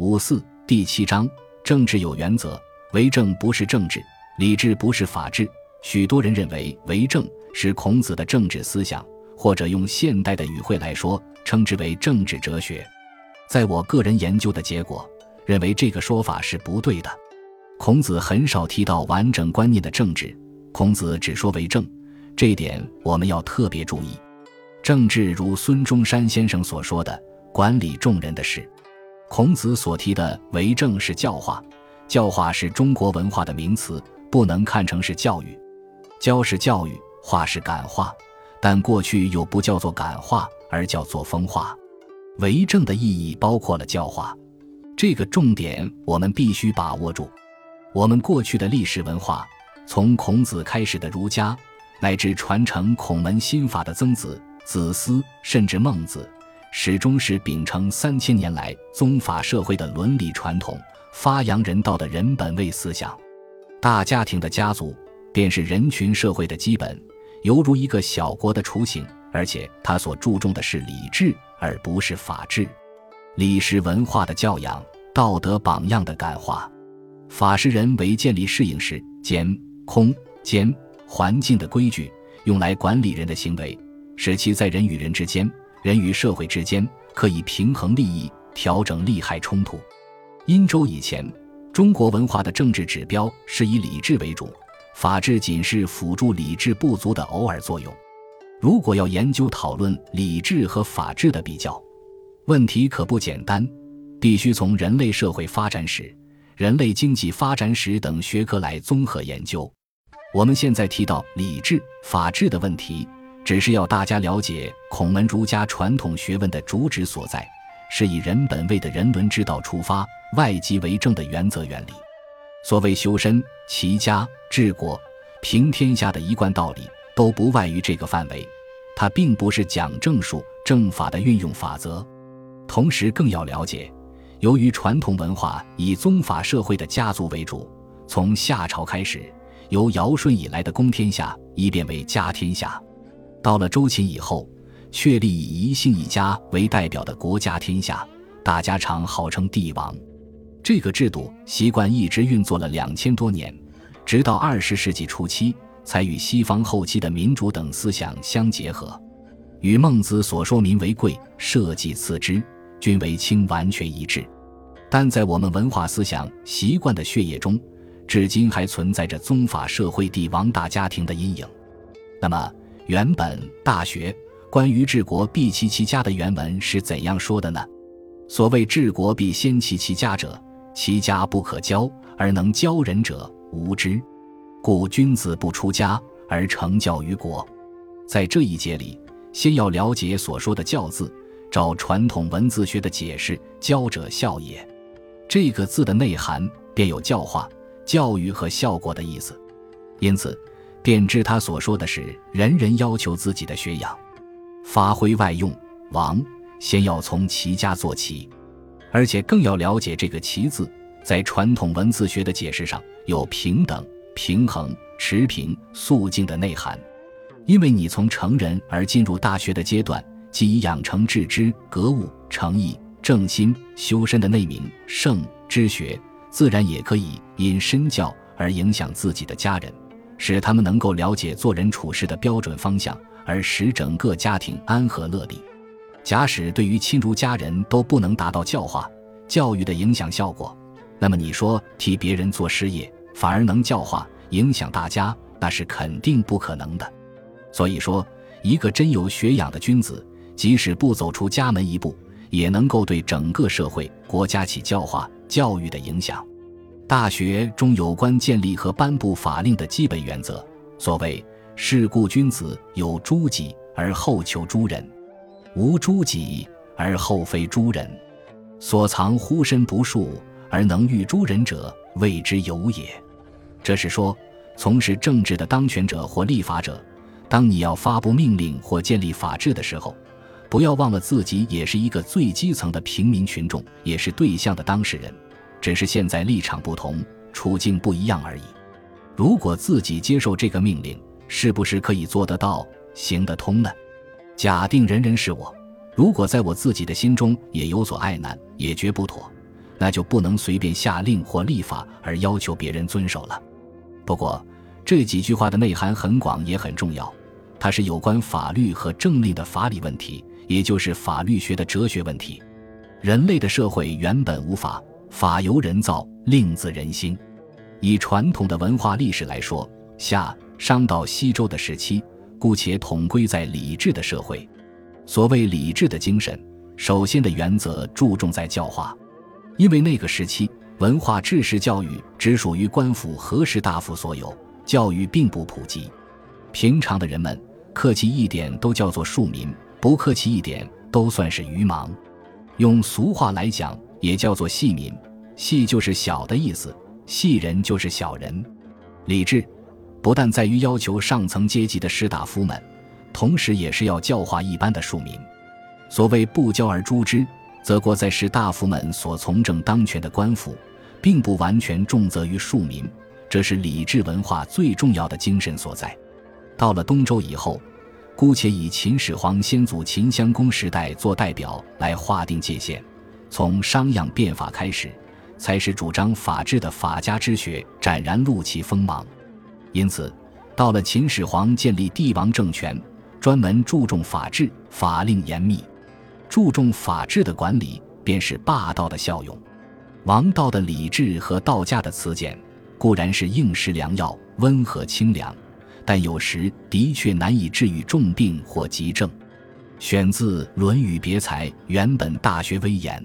五四第七章，政治有原则，为政不是政治，理智不是法治。许多人认为为政是孔子的政治思想，或者用现代的语汇来说，称之为政治哲学。在我个人研究的结果，认为这个说法是不对的。孔子很少提到完整观念的政治，孔子只说为政，这一点我们要特别注意。政治如孙中山先生所说的，管理众人的事。孔子所提的为政是教化，教化是中国文化的名词，不能看成是教育。教是教育，化是感化，但过去又不叫做感化，而叫做风化。为政的意义包括了教化，这个重点我们必须把握住。我们过去的历史文化，从孔子开始的儒家，乃至传承孔门心法的曾子、子思，甚至孟子。始终是秉承三千年来宗法社会的伦理传统，发扬人道的人本位思想。大家庭的家族便是人群社会的基本，犹如一个小国的雏形。而且他所注重的是礼智，而不是法治。礼是文化的教养，道德榜样的感化；法是人为建立适应时间、空间、环境的规矩，用来管理人的行为，使其在人与人之间。人与社会之间可以平衡利益，调整利害冲突。殷周以前，中国文化的政治指标是以礼制为主，法治仅是辅助礼制不足的偶尔作用。如果要研究讨论礼制和法治的比较，问题可不简单，必须从人类社会发展史、人类经济发展史等学科来综合研究。我们现在提到礼制、法治的问题。只是要大家了解孔门儒家传统学问的主旨所在，是以人本位的人伦之道出发，外即为政的原则原理。所谓修身、齐家、治国、平天下的一贯道理，都不外于这个范围。它并不是讲政术、政法的运用法则。同时，更要了解，由于传统文化以宗法社会的家族为主，从夏朝开始，由尧舜以来的公天下，一变为家天下。到了周秦以后，确立以一姓一家为代表的国家天下，大家常号称帝王。这个制度习惯一直运作了两千多年，直到二十世纪初期才与西方后期的民主等思想相结合，与孟子所说“民为贵，社稷次之，君为轻”完全一致。但在我们文化思想习惯的血液中，至今还存在着宗法社会帝王大家庭的阴影。那么，原本《大学》关于治国必齐其家的原文是怎样说的呢？所谓治国必先齐其家者，其家不可教而能教人者无之。故君子不出家而成教于国。在这一节里，先要了解所说的“教”字，照传统文字学的解释，“教者孝也”这个字的内涵便有教化、教育和效果的意思，因此。便知他所说的是人人要求自己的学养，发挥外用。王先要从齐家做起，而且更要了解这个“齐”字，在传统文字学的解释上有平等、平衡、持平、肃静的内涵。因为你从成人而进入大学的阶段，即以养成致知、格物、诚意、正心、修身的内明、圣之学，自然也可以因身教而影响自己的家人。使他们能够了解做人处事的标准方向，而使整个家庭安和乐利。假使对于亲如家人都不能达到教化、教育的影响效果，那么你说替别人做事业反而能教化、影响大家，那是肯定不可能的。所以说，一个真有学养的君子，即使不走出家门一步，也能够对整个社会、国家起教化、教育的影响。大学中有关建立和颁布法令的基本原则，所谓“是故君子有诸己而后求诸人，无诸己而后非诸人。所藏乎身不术而能御诸人者，谓之有也。”这是说，从事政治的当权者或立法者，当你要发布命令或建立法治的时候，不要忘了自己也是一个最基层的平民群众，也是对象的当事人。只是现在立场不同，处境不一样而已。如果自己接受这个命令，是不是可以做得到、行得通呢？假定人人是我，如果在我自己的心中也有所爱难，也绝不妥。那就不能随便下令或立法而要求别人遵守了。不过，这几句话的内涵很广，也很重要。它是有关法律和政令的法理问题，也就是法律学的哲学问题。人类的社会原本无法，法由人造，令自人心。以传统的文化历史来说，夏、商到西周的时期，姑且统归在礼制的社会。所谓礼制的精神，首先的原则注重在教化，因为那个时期文化知识教育只属于官府和士大夫所有，教育并不普及，平常的人们。客气一点都叫做庶民，不客气一点都算是愚盲。用俗话来讲，也叫做细民。细就是小的意思，细人就是小人。礼制不但在于要求上层阶级的士大夫们，同时也是要教化一般的庶民。所谓不教而诛之，则国在士大夫们所从政当权的官府，并不完全重责于庶民，这是礼制文化最重要的精神所在。到了东周以后，姑且以秦始皇先祖秦襄公时代做代表来划定界限。从商鞅变法开始，才是主张法治的法家之学展然露其锋芒。因此，到了秦始皇建立帝王政权，专门注重法治，法令严密，注重法治的管理便是霸道的效用。王道的礼制和道家的辞简固然是应时良药，温和清凉。但有时的确难以治愈重病或急症。选自《论语别裁》，原本《大学》威严。